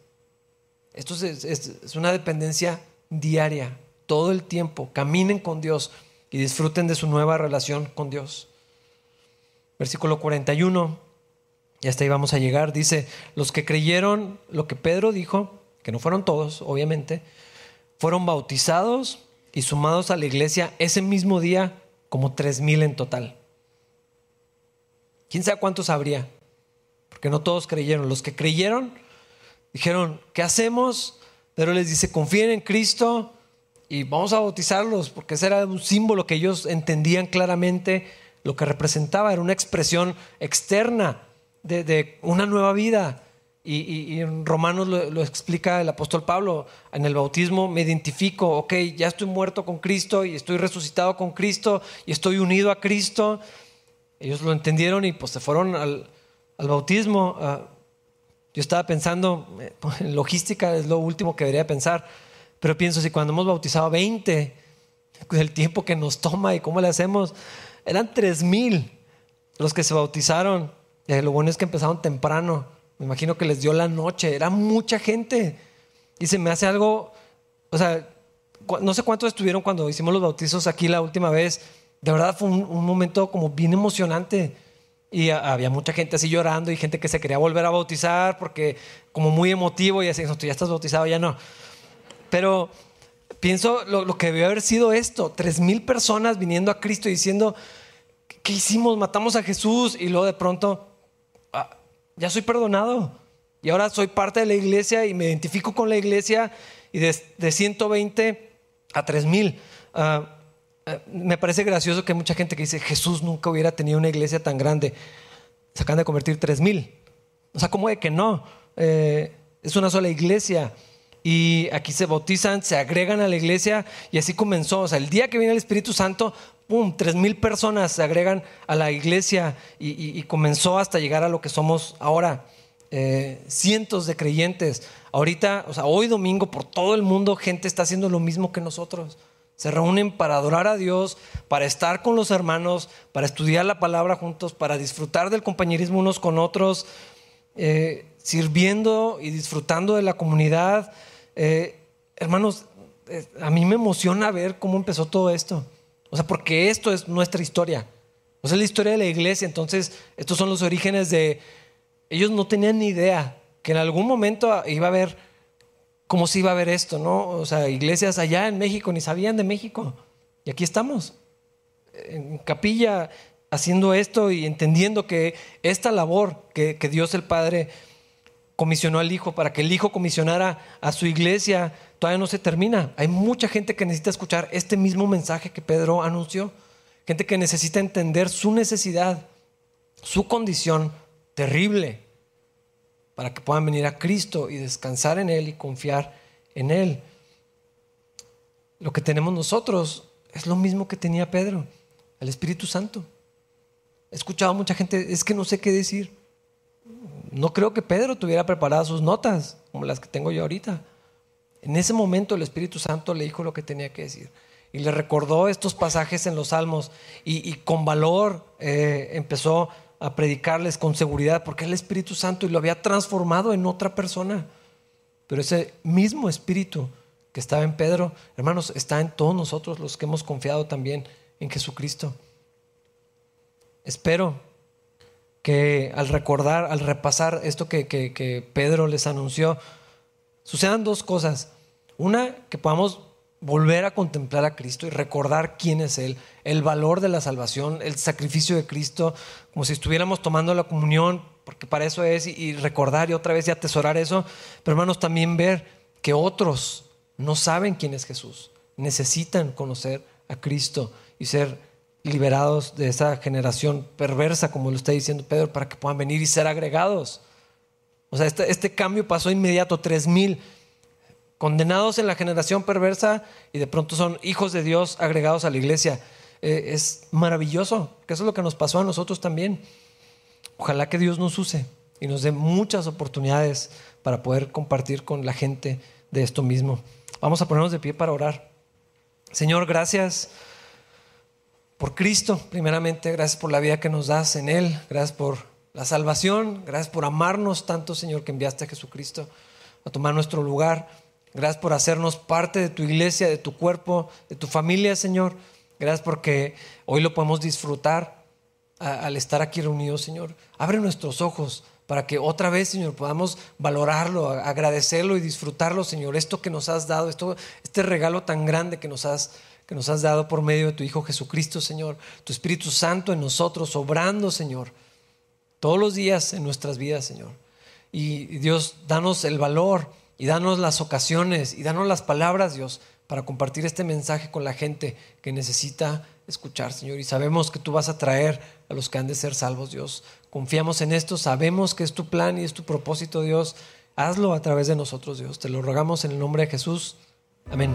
Esto es, una dependencia diaria, todo el tiempo. Caminen con Dios y disfruten de su nueva relación con Dios. Versículo 41, y hasta ahí vamos a llegar, dice, los que creyeron lo que Pedro dijo, que no fueron todos, obviamente, fueron bautizados y sumados a la iglesia ese mismo día como tres mil en total. ¿Quién sabe cuántos habría? Porque no todos creyeron. Los que creyeron dijeron, ¿qué hacemos? Pero les dice, confíen en Cristo y vamos a bautizarlos, porque ese era un símbolo que ellos entendían claramente lo que representaba, era una expresión externa de, una nueva vida. Y, en Romanos lo, explica el apóstol Pablo, en el bautismo me identifico, ok, ya estoy muerto con Cristo y estoy resucitado con Cristo y estoy unido a Cristo. Ellos lo entendieron y pues se fueron al, bautismo. Ah, yo estaba pensando, eh, en logística es lo último que debería pensar, pero pienso si cuando hemos bautizado 20, el tiempo que nos toma y cómo le hacemos, eran 3 mil los que se bautizaron. Eh, lo bueno es que empezaron temprano me imagino que les dio la noche, era mucha gente. Y se me hace algo, o sea, no sé cuántos estuvieron cuando hicimos los bautizos aquí la última vez. De verdad fue un, momento como bien emocionante. Y había mucha gente así llorando y gente que se quería volver a bautizar porque como muy emotivo y así, no, tú ya estás bautizado, ya no. Pero pienso lo, lo que debió haber sido esto, tres mil personas viniendo a Cristo y diciendo, ¿qué hicimos? Matamos a Jesús y luego de pronto ya soy perdonado. Y ahora soy parte de la iglesia y me identifico con la iglesia y de, 120 a 3000. Ah, ah, me parece gracioso que mucha gente que dice Jesús nunca hubiera tenido una iglesia tan grande. Se acaban de convertir 3000. O sea, ¿cómo de que no? Eh, es una sola iglesia. Y aquí se bautizan, se agregan a la iglesia y así comenzó. O sea, el día que viene el Espíritu Santo, ¡pum! Tres mil personas se agregan a la iglesia y, comenzó hasta llegar a lo que somos ahora. eh, cientos de creyentes. Ahorita, o sea, hoy domingo por todo el mundo gente está haciendo lo mismo que nosotros. Se reúnen para adorar a Dios, para estar con los hermanos, para estudiar la palabra juntos, para disfrutar del compañerismo unos con otros, eh, sirviendo y disfrutando de la comunidad. Eh, hermanos, a mí me emociona ver cómo empezó todo esto. O sea, porque esto es nuestra historia. O sea, es la historia de la iglesia. Entonces, estos son los orígenes de... Ellos no tenían ni idea que en algún momento iba a haber cómo se iba a ver esto, ¿no? O sea, iglesias allá en México ni sabían de México. Y aquí estamos, en capilla, haciendo esto y entendiendo que esta labor que, que Dios el Padre comisionó al Hijo para que el Hijo comisionara a su iglesia, todavía no se termina. Hay mucha gente que necesita escuchar este mismo mensaje que Pedro anunció. Gente que necesita entender su necesidad, su condición terrible, para que puedan venir a Cristo y descansar en Él y confiar en Él. Lo que tenemos nosotros es lo mismo que tenía Pedro, el Espíritu Santo. He escuchado a mucha gente, es que no sé qué decir. No creo que Pedro tuviera preparadas sus notas, como las que tengo yo ahorita. En ese momento el Espíritu Santo le dijo lo que tenía que decir. Y le recordó estos pasajes en los salmos y, con valor eh, empezó a predicarles con seguridad porque el Espíritu Santo y lo había transformado en otra persona. Pero ese mismo Espíritu que estaba en Pedro, hermanos, está en todos nosotros los que hemos confiado también en Jesucristo. Espero que al recordar, al repasar esto que, que Pedro les anunció, sucedan dos cosas. Una, que podamos volver a contemplar a Cristo y recordar quién es Él, el valor de la salvación, el sacrificio de Cristo, como si estuviéramos tomando la comunión, porque para eso es, y, recordar y otra vez y atesorar eso, pero hermanos, también ver que otros no saben quién es Jesús, necesitan conocer a Cristo y ser liberados de esa generación perversa, como lo está diciendo Pedro, para que puedan venir y ser agregados. O sea, este, este cambio pasó inmediato, tres mil condenados en la generación perversa y de pronto son hijos de Dios agregados a la iglesia. Eh, es maravilloso, que eso es lo que nos pasó a nosotros también. Ojalá que Dios nos use y nos dé muchas oportunidades para poder compartir con la gente de esto mismo. Vamos a ponernos de pie para orar. Señor, gracias por Cristo, primeramente, gracias por la vida que nos das en Él, gracias por la salvación, gracias por amarnos tanto, Señor, que enviaste a Jesucristo a tomar nuestro lugar. Gracias por hacernos parte de tu iglesia, de tu cuerpo, de tu familia, Señor. Gracias porque hoy lo podemos disfrutar al estar aquí reunidos, Señor. Abre nuestros ojos para que otra vez, Señor, podamos valorarlo, agradecerlo y disfrutarlo, Señor. Esto que nos has dado, esto, este regalo tan grande que nos has que nos has dado por medio de tu Hijo Jesucristo, Señor. Tu Espíritu Santo en nosotros, obrando, Señor, todos los días en nuestras vidas, Señor. Y Dios, danos el valor y danos las ocasiones y danos las palabras, Dios, para compartir este mensaje con la gente que necesita escuchar, Señor. Y sabemos que tú vas a traer a los que han de ser salvos, Dios. Confiamos en esto, sabemos que es tu plan y es tu propósito, Dios. Hazlo a través de nosotros, Dios. Te lo rogamos en el nombre de Jesús. Amén.